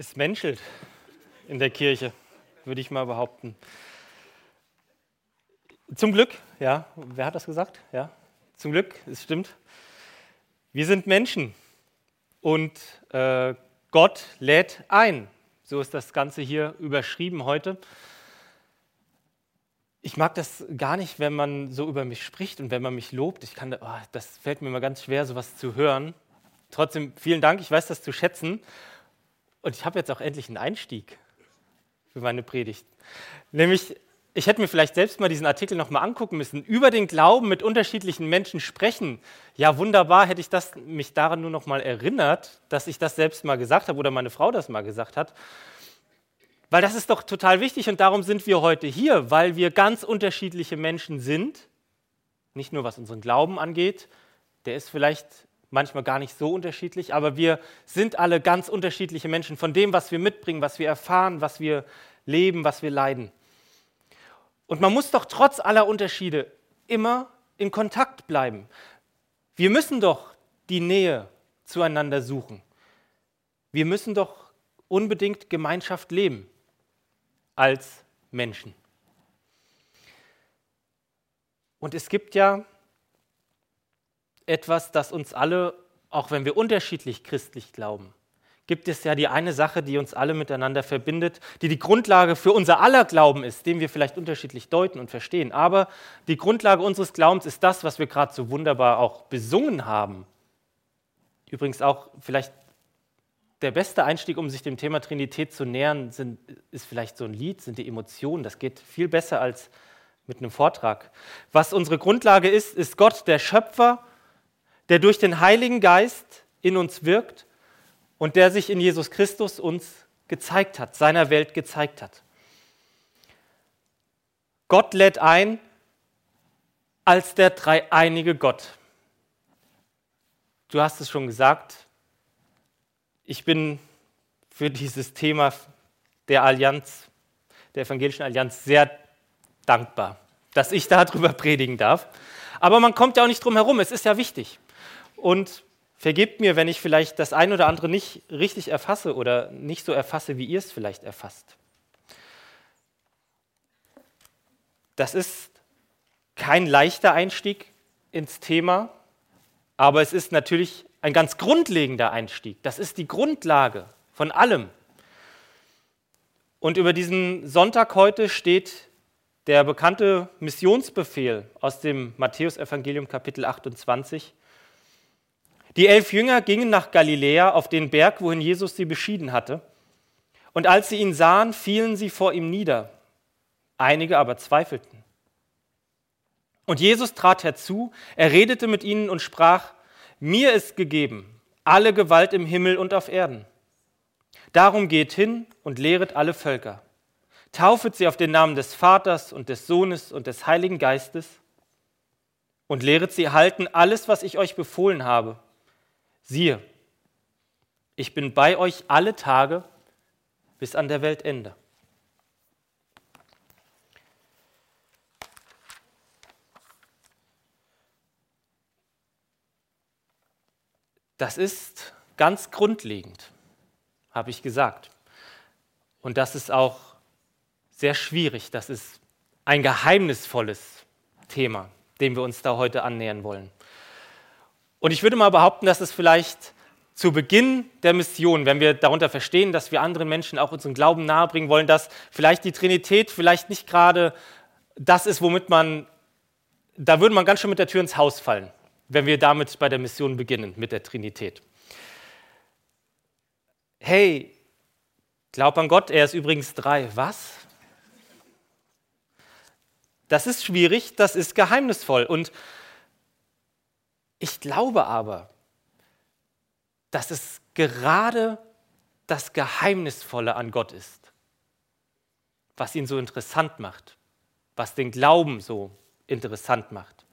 Es menschelt in der Kirche, würde ich mal behaupten. Zum Glück, ja, wer hat das gesagt? Ja, zum Glück, es stimmt. Wir sind Menschen und äh, Gott lädt ein. So ist das Ganze hier überschrieben heute. Ich mag das gar nicht, wenn man so über mich spricht und wenn man mich lobt. Ich kann, oh, das fällt mir immer ganz schwer, sowas zu hören. Trotzdem vielen Dank, ich weiß das zu schätzen. Und ich habe jetzt auch endlich einen Einstieg für meine Predigt. Nämlich, ich hätte mir vielleicht selbst mal diesen Artikel nochmal angucken müssen. Über den Glauben mit unterschiedlichen Menschen sprechen. Ja, wunderbar, hätte ich das, mich daran nur nochmal erinnert, dass ich das selbst mal gesagt habe oder meine Frau das mal gesagt hat. Weil das ist doch total wichtig und darum sind wir heute hier, weil wir ganz unterschiedliche Menschen sind. Nicht nur was unseren Glauben angeht, der ist vielleicht manchmal gar nicht so unterschiedlich, aber wir sind alle ganz unterschiedliche Menschen von dem, was wir mitbringen, was wir erfahren, was wir leben, was wir leiden. Und man muss doch trotz aller Unterschiede immer in Kontakt bleiben. Wir müssen doch die Nähe zueinander suchen. Wir müssen doch unbedingt Gemeinschaft leben als Menschen. Und es gibt ja etwas, das uns alle, auch wenn wir unterschiedlich christlich glauben, gibt es ja die eine Sache, die uns alle miteinander verbindet, die die Grundlage für unser aller Glauben ist, den wir vielleicht unterschiedlich deuten und verstehen. Aber die Grundlage unseres Glaubens ist das, was wir gerade so wunderbar auch besungen haben. Übrigens auch vielleicht der beste Einstieg, um sich dem Thema Trinität zu nähern, sind, ist vielleicht so ein Lied, sind die Emotionen. Das geht viel besser als mit einem Vortrag. Was unsere Grundlage ist, ist Gott, der Schöpfer der durch den Heiligen Geist in uns wirkt und der sich in Jesus Christus uns gezeigt hat, seiner Welt gezeigt hat. Gott lädt ein als der dreieinige Gott. Du hast es schon gesagt, ich bin für dieses Thema der Allianz, der evangelischen Allianz sehr dankbar, dass ich darüber predigen darf. Aber man kommt ja auch nicht drum herum, es ist ja wichtig und vergebt mir, wenn ich vielleicht das ein oder andere nicht richtig erfasse oder nicht so erfasse, wie ihr es vielleicht erfasst. Das ist kein leichter Einstieg ins Thema, aber es ist natürlich ein ganz grundlegender Einstieg. Das ist die Grundlage von allem. Und über diesen Sonntag heute steht der bekannte Missionsbefehl aus dem Matthäusevangelium Kapitel 28. Die elf Jünger gingen nach Galiläa auf den Berg, wohin Jesus sie beschieden hatte. Und als sie ihn sahen, fielen sie vor ihm nieder. Einige aber zweifelten. Und Jesus trat herzu, er redete mit ihnen und sprach, mir ist gegeben alle Gewalt im Himmel und auf Erden. Darum geht hin und lehret alle Völker. Taufet sie auf den Namen des Vaters und des Sohnes und des Heiligen Geistes und lehret sie halten alles, was ich euch befohlen habe siehe, ich bin bei euch alle Tage bis an der Weltende. Das ist ganz grundlegend, habe ich gesagt. Und das ist auch sehr schwierig. Das ist ein geheimnisvolles Thema, dem wir uns da heute annähern wollen. Und ich würde mal behaupten, dass es vielleicht zu Beginn der Mission, wenn wir darunter verstehen, dass wir anderen Menschen auch unseren Glauben nahebringen wollen, dass vielleicht die Trinität vielleicht nicht gerade das ist, womit man, da würde man ganz schön mit der Tür ins Haus fallen, wenn wir damit bei der Mission beginnen, mit der Trinität. Hey, glaub an Gott, er ist übrigens drei. Was? Das ist schwierig, das ist geheimnisvoll. Und ich glaube aber, dass es gerade das Geheimnisvolle an Gott ist, was ihn so interessant macht, was den Glauben so interessant macht.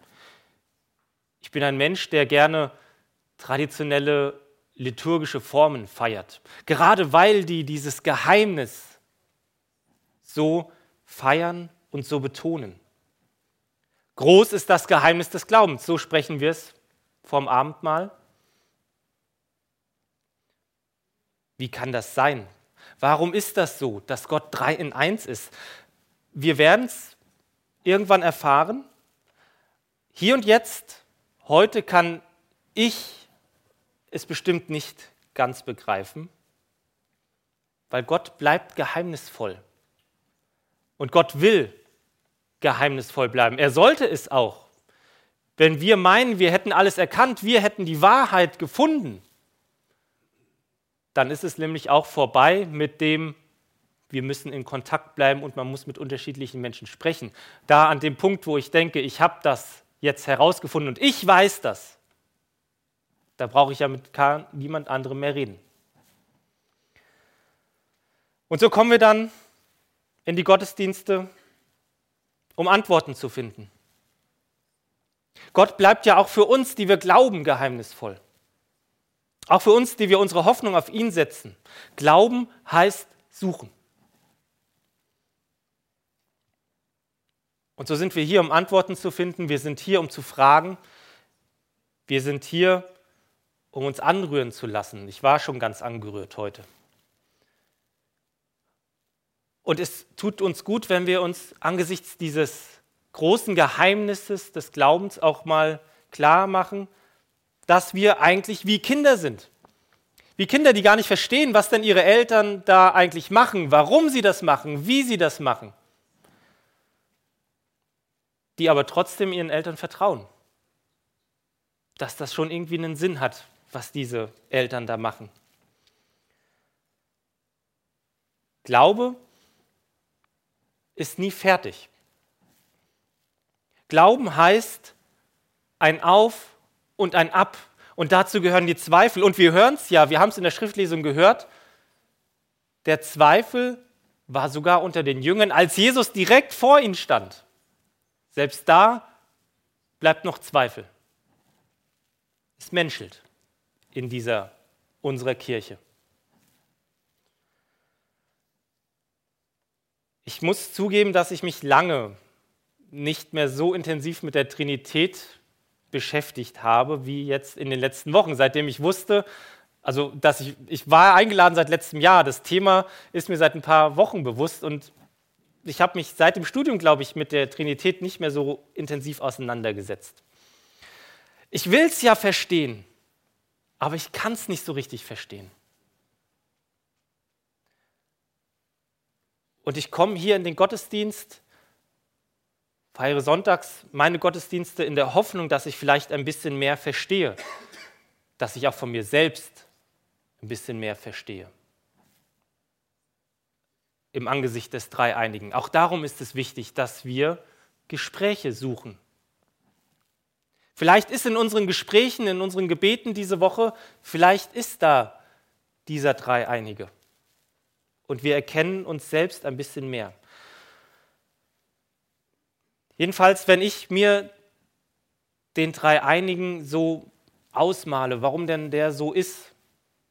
Ich bin ein Mensch, der gerne traditionelle liturgische Formen feiert, gerade weil die dieses Geheimnis so feiern und so betonen. Groß ist das Geheimnis des Glaubens, so sprechen wir es vom Abendmahl? Wie kann das sein? Warum ist das so, dass Gott drei in eins ist? Wir werden es irgendwann erfahren. Hier und jetzt, heute kann ich es bestimmt nicht ganz begreifen, weil Gott bleibt geheimnisvoll. Und Gott will geheimnisvoll bleiben. Er sollte es auch. Wenn wir meinen, wir hätten alles erkannt, wir hätten die Wahrheit gefunden, dann ist es nämlich auch vorbei mit dem, wir müssen in Kontakt bleiben und man muss mit unterschiedlichen Menschen sprechen. Da an dem Punkt, wo ich denke, ich habe das jetzt herausgefunden und ich weiß das, da brauche ich ja mit niemand anderem mehr reden. Und so kommen wir dann in die Gottesdienste, um Antworten zu finden. Gott bleibt ja auch für uns, die wir glauben, geheimnisvoll. Auch für uns, die wir unsere Hoffnung auf ihn setzen. Glauben heißt suchen. Und so sind wir hier, um Antworten zu finden. Wir sind hier, um zu fragen. Wir sind hier, um uns anrühren zu lassen. Ich war schon ganz angerührt heute. Und es tut uns gut, wenn wir uns angesichts dieses großen Geheimnisses des Glaubens auch mal klar machen, dass wir eigentlich wie Kinder sind. Wie Kinder, die gar nicht verstehen, was denn ihre Eltern da eigentlich machen, warum sie das machen, wie sie das machen. Die aber trotzdem ihren Eltern vertrauen. Dass das schon irgendwie einen Sinn hat, was diese Eltern da machen. Glaube ist nie fertig. Glauben heißt ein Auf und ein Ab. Und dazu gehören die Zweifel. Und wir hören es ja, wir haben es in der Schriftlesung gehört. Der Zweifel war sogar unter den Jüngern, als Jesus direkt vor ihnen stand. Selbst da bleibt noch Zweifel. Es menschelt in dieser unserer Kirche. Ich muss zugeben, dass ich mich lange nicht mehr so intensiv mit der Trinität beschäftigt habe wie jetzt in den letzten Wochen, seitdem ich wusste, also dass ich, ich war eingeladen seit letztem Jahr, das Thema ist mir seit ein paar Wochen bewusst und ich habe mich seit dem Studium, glaube ich, mit der Trinität nicht mehr so intensiv auseinandergesetzt. Ich will es ja verstehen, aber ich kann es nicht so richtig verstehen. Und ich komme hier in den Gottesdienst feiere sonntags meine Gottesdienste in der Hoffnung, dass ich vielleicht ein bisschen mehr verstehe, dass ich auch von mir selbst ein bisschen mehr verstehe. Im Angesicht des Dreieinigen. Auch darum ist es wichtig, dass wir Gespräche suchen. Vielleicht ist in unseren Gesprächen, in unseren Gebeten diese Woche, vielleicht ist da dieser Dreieinige. Und wir erkennen uns selbst ein bisschen mehr. Jedenfalls, wenn ich mir den Dreieinigen so ausmale, warum denn der so ist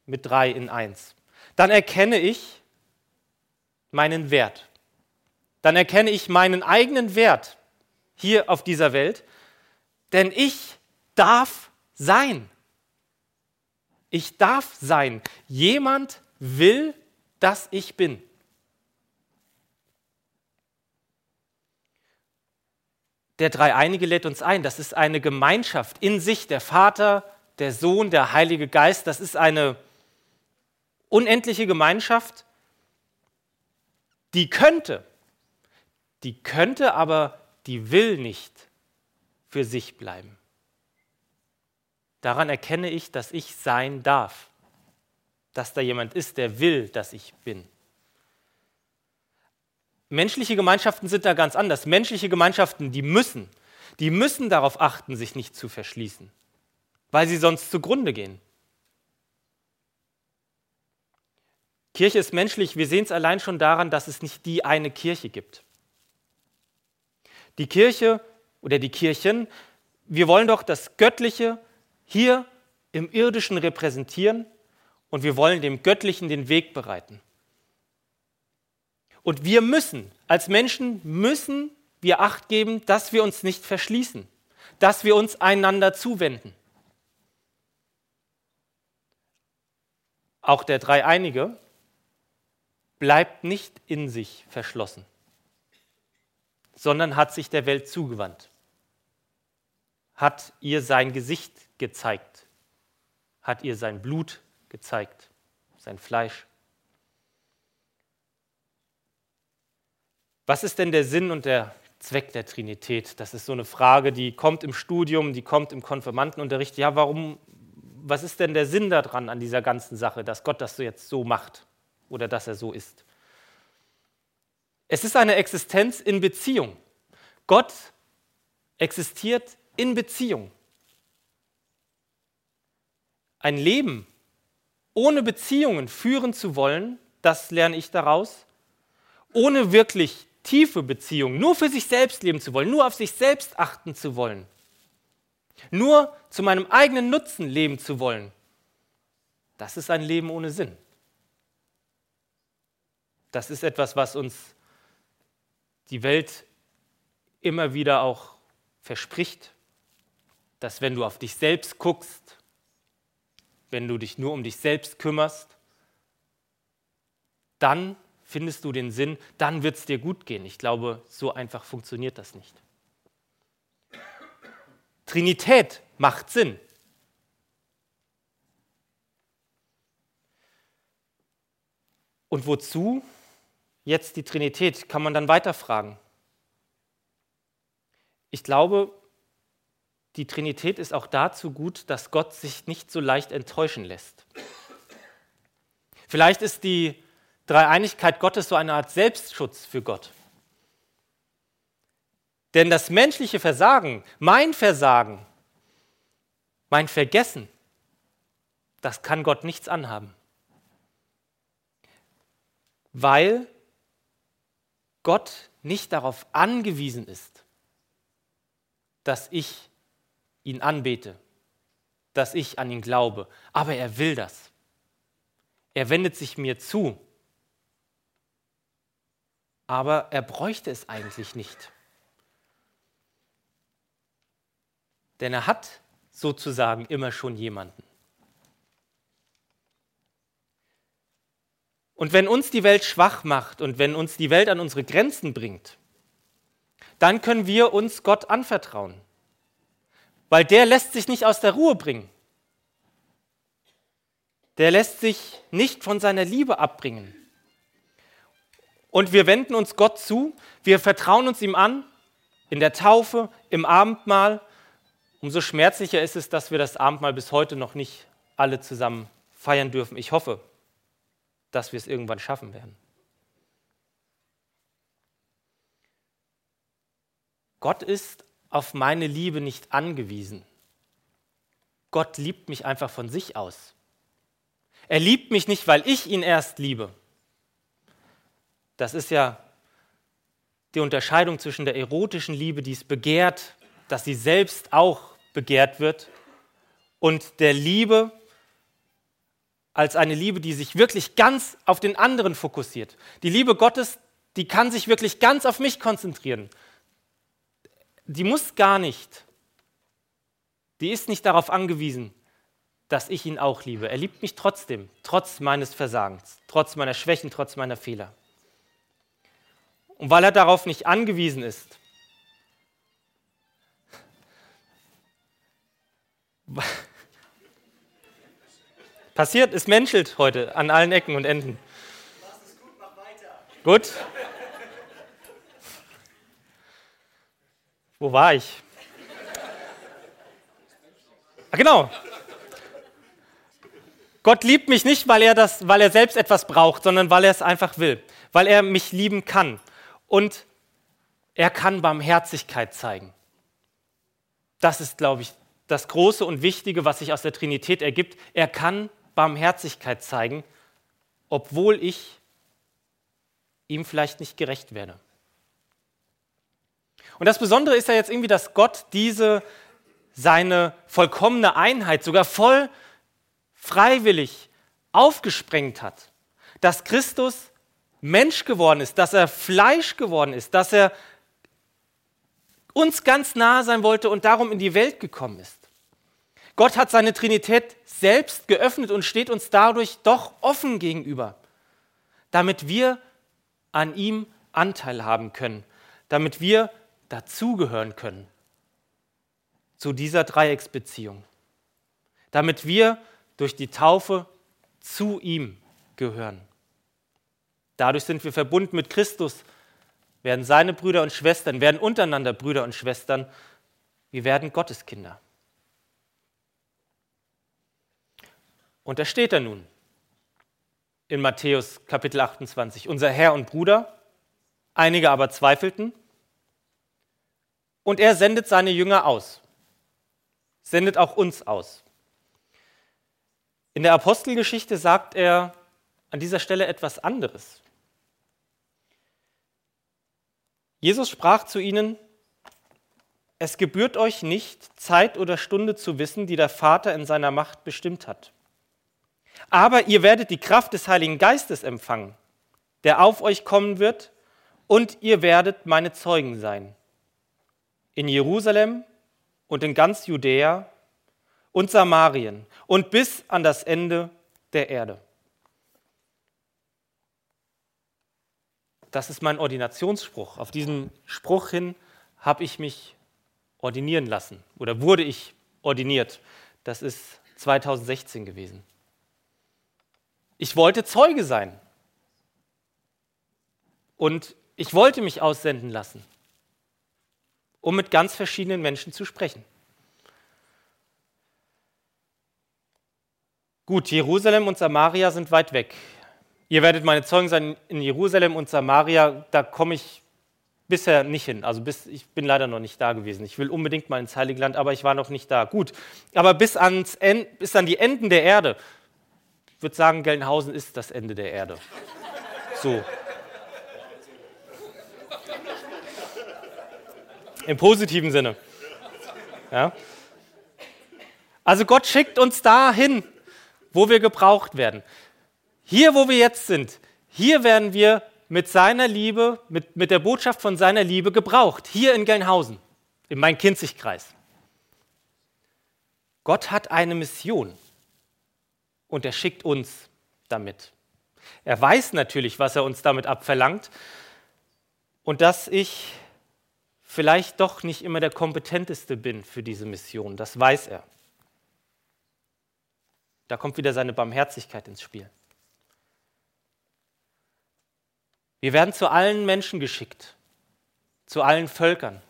mit drei in eins, dann erkenne ich meinen Wert. Dann erkenne ich meinen eigenen Wert hier auf dieser Welt, denn ich darf sein. Ich darf sein. Jemand will, dass ich bin. Der Dreieinige lädt uns ein. Das ist eine Gemeinschaft in sich, der Vater, der Sohn, der Heilige Geist. Das ist eine unendliche Gemeinschaft, die könnte, die könnte, aber die will nicht für sich bleiben. Daran erkenne ich, dass ich sein darf, dass da jemand ist, der will, dass ich bin. Menschliche Gemeinschaften sind da ganz anders. Menschliche Gemeinschaften, die müssen, die müssen darauf achten, sich nicht zu verschließen, weil sie sonst zugrunde gehen. Kirche ist menschlich, wir sehen es allein schon daran, dass es nicht die eine Kirche gibt. Die Kirche oder die Kirchen, wir wollen doch das Göttliche hier im irdischen repräsentieren und wir wollen dem Göttlichen den Weg bereiten. Und wir müssen, als Menschen müssen wir Acht geben, dass wir uns nicht verschließen, dass wir uns einander zuwenden. Auch der Dreieinige bleibt nicht in sich verschlossen, sondern hat sich der Welt zugewandt, hat ihr sein Gesicht gezeigt, hat ihr sein Blut gezeigt, sein Fleisch. Was ist denn der Sinn und der Zweck der Trinität? Das ist so eine Frage, die kommt im Studium, die kommt im Konfirmandenunterricht. Ja, warum, was ist denn der Sinn daran an dieser ganzen Sache, dass Gott das so jetzt so macht oder dass er so ist? Es ist eine Existenz in Beziehung. Gott existiert in Beziehung. Ein Leben ohne Beziehungen führen zu wollen, das lerne ich daraus, ohne wirklich tiefe Beziehungen, nur für sich selbst leben zu wollen, nur auf sich selbst achten zu wollen, nur zu meinem eigenen Nutzen leben zu wollen, das ist ein Leben ohne Sinn. Das ist etwas, was uns die Welt immer wieder auch verspricht, dass wenn du auf dich selbst guckst, wenn du dich nur um dich selbst kümmerst, dann findest du den Sinn, dann wird es dir gut gehen. Ich glaube, so einfach funktioniert das nicht. Trinität macht Sinn. Und wozu jetzt die Trinität? Kann man dann weiterfragen. Ich glaube, die Trinität ist auch dazu gut, dass Gott sich nicht so leicht enttäuschen lässt. Vielleicht ist die Dreieinigkeit Gottes so eine Art Selbstschutz für Gott. Denn das menschliche Versagen, mein Versagen, mein Vergessen, das kann Gott nichts anhaben. Weil Gott nicht darauf angewiesen ist, dass ich ihn anbete, dass ich an ihn glaube. Aber er will das. Er wendet sich mir zu aber er bräuchte es eigentlich nicht. Denn er hat sozusagen immer schon jemanden. Und wenn uns die Welt schwach macht und wenn uns die Welt an unsere Grenzen bringt, dann können wir uns Gott anvertrauen. Weil der lässt sich nicht aus der Ruhe bringen. Der lässt sich nicht von seiner Liebe abbringen. Und wir wenden uns Gott zu, wir vertrauen uns ihm an, in der Taufe, im Abendmahl. Umso schmerzlicher ist es, dass wir das Abendmahl bis heute noch nicht alle zusammen feiern dürfen. Ich hoffe, dass wir es irgendwann schaffen werden. Gott ist auf meine Liebe nicht angewiesen. Gott liebt mich einfach von sich aus. Er liebt mich nicht, weil ich ihn erst liebe, das ist ja die Unterscheidung zwischen der erotischen Liebe, die es begehrt, dass sie selbst auch begehrt wird, und der Liebe als eine Liebe, die sich wirklich ganz auf den anderen fokussiert. Die Liebe Gottes, die kann sich wirklich ganz auf mich konzentrieren. Die muss gar nicht. Die ist nicht darauf angewiesen, dass ich ihn auch liebe. Er liebt mich trotzdem, trotz meines Versagens, trotz meiner Schwächen, trotz meiner Fehler. Und weil er darauf nicht angewiesen ist, passiert, es menschelt heute an allen Ecken und Enden. Gut. Wo war ich? Ah, genau. Gott liebt mich nicht, weil er, das, weil er selbst etwas braucht, sondern weil er es einfach will, weil er mich lieben kann und er kann Barmherzigkeit zeigen. Das ist, glaube ich, das Große und Wichtige, was sich aus der Trinität ergibt. Er kann Barmherzigkeit zeigen, obwohl ich ihm vielleicht nicht gerecht werde. Und das Besondere ist ja jetzt irgendwie, dass Gott diese seine vollkommene Einheit sogar voll freiwillig aufgesprengt hat. Dass Christus Mensch geworden ist, dass er Fleisch geworden ist, dass er uns ganz nahe sein wollte und darum in die Welt gekommen ist. Gott hat seine Trinität selbst geöffnet und steht uns dadurch doch offen gegenüber. damit wir an ihm Anteil haben können, damit wir dazugehören können zu dieser Dreiecksbeziehung, damit wir durch die Taufe zu ihm gehören. Dadurch sind wir verbunden mit Christus, werden seine Brüder und Schwestern, werden untereinander Brüder und Schwestern, wir werden Gotteskinder. Und da steht er nun in Matthäus Kapitel 28, unser Herr und Bruder, einige aber zweifelten, und er sendet seine Jünger aus, sendet auch uns aus. In der Apostelgeschichte sagt er an dieser Stelle etwas anderes. Jesus sprach zu ihnen, es gebührt euch nicht, Zeit oder Stunde zu wissen, die der Vater in seiner Macht bestimmt hat. Aber ihr werdet die Kraft des Heiligen Geistes empfangen, der auf euch kommen wird, und ihr werdet meine Zeugen sein. In Jerusalem und in ganz Judäa und Samarien und bis an das Ende der Erde. Das ist mein Ordinationsspruch. Auf diesen Spruch hin habe ich mich ordinieren lassen oder wurde ich ordiniert. Das ist 2016 gewesen. Ich wollte Zeuge sein. Und ich wollte mich aussenden lassen, um mit ganz verschiedenen Menschen zu sprechen. Gut, Jerusalem und Samaria sind weit weg. Ihr werdet meine Zeugen sein in Jerusalem und Samaria, da komme ich bisher nicht hin. Also bis, ich bin leider noch nicht da gewesen. Ich will unbedingt mal ins Heilige Land, aber ich war noch nicht da. Gut, aber bis, ans, bis an die Enden der Erde, ich würde sagen, Gelnhausen ist das Ende der Erde. So. Im positiven Sinne. Ja? Also Gott schickt uns dahin, wo wir gebraucht werden. Hier, wo wir jetzt sind, hier werden wir mit seiner Liebe, mit, mit der Botschaft von seiner Liebe gebraucht. Hier in Gelnhausen, in Main-Kinzig-Kreis. Gott hat eine Mission und er schickt uns damit. Er weiß natürlich, was er uns damit abverlangt und dass ich vielleicht doch nicht immer der kompetenteste bin für diese Mission. Das weiß er. Da kommt wieder seine Barmherzigkeit ins Spiel. Wir werden zu allen Menschen geschickt, zu allen Völkern.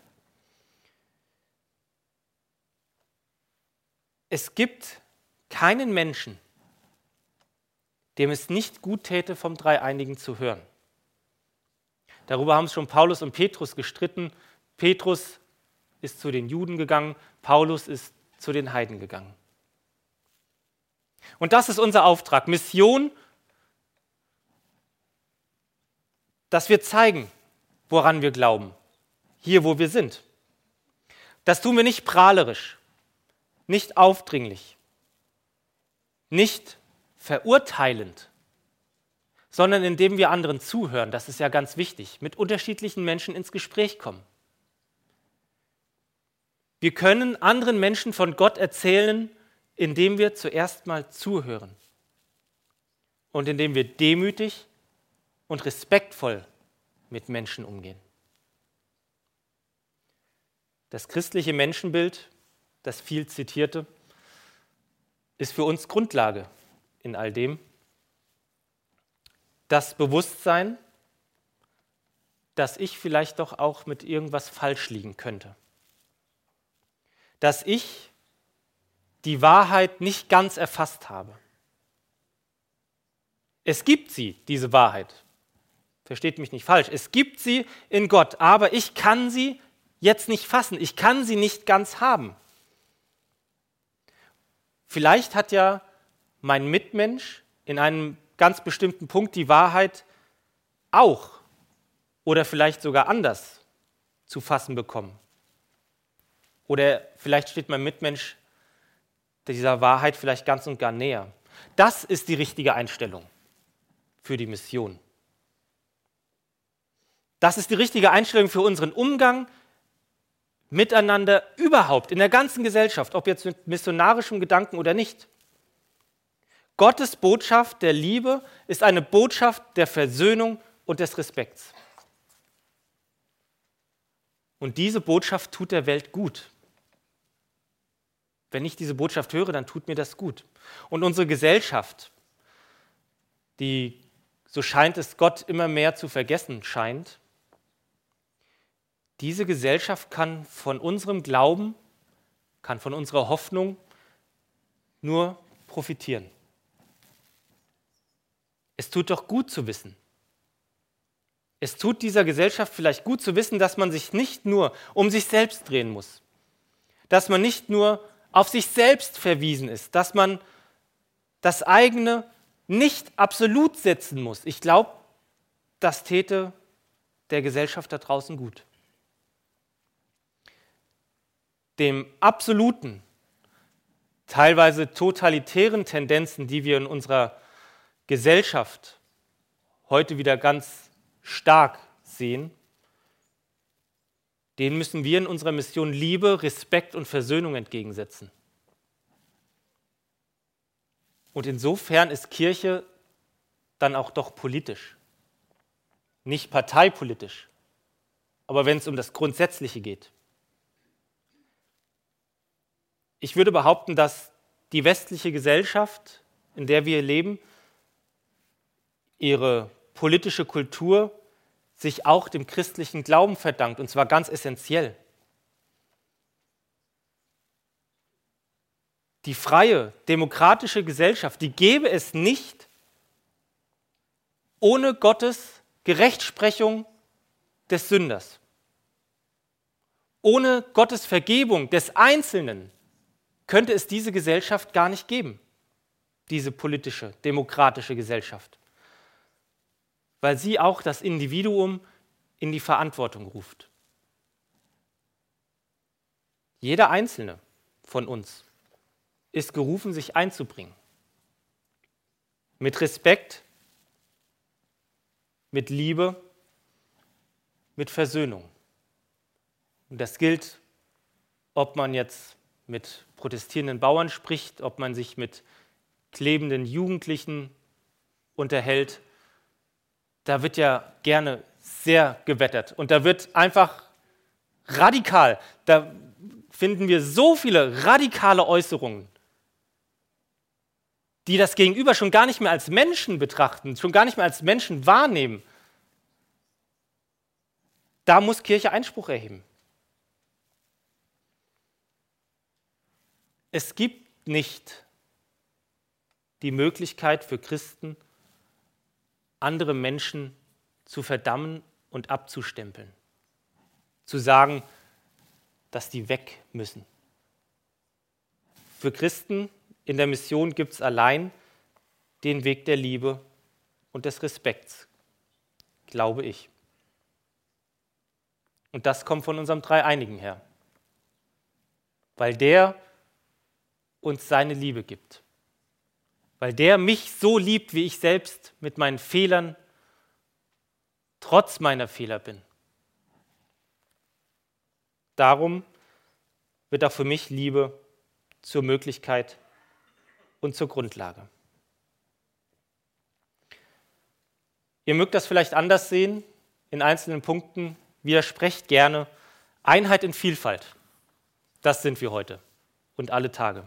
Es gibt keinen Menschen, dem es nicht gut täte, vom Dreieinigen zu hören. Darüber haben schon Paulus und Petrus gestritten. Petrus ist zu den Juden gegangen, Paulus ist zu den Heiden gegangen. Und das ist unser Auftrag, Mission, dass wir zeigen, woran wir glauben, hier wo wir sind. Das tun wir nicht prahlerisch, nicht aufdringlich, nicht verurteilend, sondern indem wir anderen zuhören, das ist ja ganz wichtig, mit unterschiedlichen Menschen ins Gespräch kommen. Wir können anderen Menschen von Gott erzählen, indem wir zuerst mal zuhören und indem wir demütig und respektvoll mit Menschen umgehen. Das christliche Menschenbild, das viel zitierte, ist für uns Grundlage in all dem. Das Bewusstsein, dass ich vielleicht doch auch mit irgendwas falsch liegen könnte. Dass ich die Wahrheit nicht ganz erfasst habe. Es gibt sie, diese Wahrheit. Versteht mich nicht falsch. Es gibt sie in Gott, aber ich kann sie jetzt nicht fassen. Ich kann sie nicht ganz haben. Vielleicht hat ja mein Mitmensch in einem ganz bestimmten Punkt die Wahrheit auch oder vielleicht sogar anders zu fassen bekommen. Oder vielleicht steht mein Mitmensch dieser Wahrheit vielleicht ganz und gar näher. Das ist die richtige Einstellung für die Mission. Das ist die richtige Einstellung für unseren Umgang miteinander überhaupt in der ganzen Gesellschaft, ob jetzt mit missionarischem Gedanken oder nicht. Gottes Botschaft der Liebe ist eine Botschaft der Versöhnung und des Respekts. Und diese Botschaft tut der Welt gut. Wenn ich diese Botschaft höre, dann tut mir das gut. Und unsere Gesellschaft, die, so scheint es Gott immer mehr zu vergessen scheint, diese Gesellschaft kann von unserem Glauben, kann von unserer Hoffnung nur profitieren. Es tut doch gut zu wissen. Es tut dieser Gesellschaft vielleicht gut zu wissen, dass man sich nicht nur um sich selbst drehen muss, dass man nicht nur auf sich selbst verwiesen ist, dass man das eigene nicht absolut setzen muss. Ich glaube, das täte der Gesellschaft da draußen gut. Dem absoluten, teilweise totalitären Tendenzen, die wir in unserer Gesellschaft heute wieder ganz stark sehen, den müssen wir in unserer Mission Liebe, Respekt und Versöhnung entgegensetzen. Und insofern ist Kirche dann auch doch politisch. Nicht parteipolitisch, aber wenn es um das Grundsätzliche geht. Ich würde behaupten, dass die westliche Gesellschaft, in der wir leben, ihre politische Kultur sich auch dem christlichen Glauben verdankt, und zwar ganz essentiell. Die freie, demokratische Gesellschaft, die gäbe es nicht ohne Gottes Gerechtsprechung des Sünders. Ohne Gottes Vergebung des Einzelnen könnte es diese Gesellschaft gar nicht geben, diese politische, demokratische Gesellschaft weil sie auch das Individuum in die Verantwortung ruft. Jeder einzelne von uns ist gerufen, sich einzubringen. Mit Respekt, mit Liebe, mit Versöhnung. Und das gilt, ob man jetzt mit protestierenden Bauern spricht, ob man sich mit klebenden Jugendlichen unterhält da wird ja gerne sehr gewettert und da wird einfach radikal, da finden wir so viele radikale Äußerungen, die das Gegenüber schon gar nicht mehr als Menschen betrachten, schon gar nicht mehr als Menschen wahrnehmen. Da muss Kirche Einspruch erheben. Es gibt nicht die Möglichkeit für Christen, andere Menschen zu verdammen und abzustempeln. Zu sagen, dass die weg müssen. Für Christen in der Mission gibt es allein den Weg der Liebe und des Respekts, glaube ich. Und das kommt von unserem Dreieinigen her, weil der uns seine Liebe gibt weil der mich so liebt, wie ich selbst mit meinen Fehlern, trotz meiner Fehler bin. Darum wird auch für mich Liebe zur Möglichkeit und zur Grundlage. Ihr mögt das vielleicht anders sehen, in einzelnen Punkten, widersprecht gerne. Einheit in Vielfalt, das sind wir heute und alle Tage.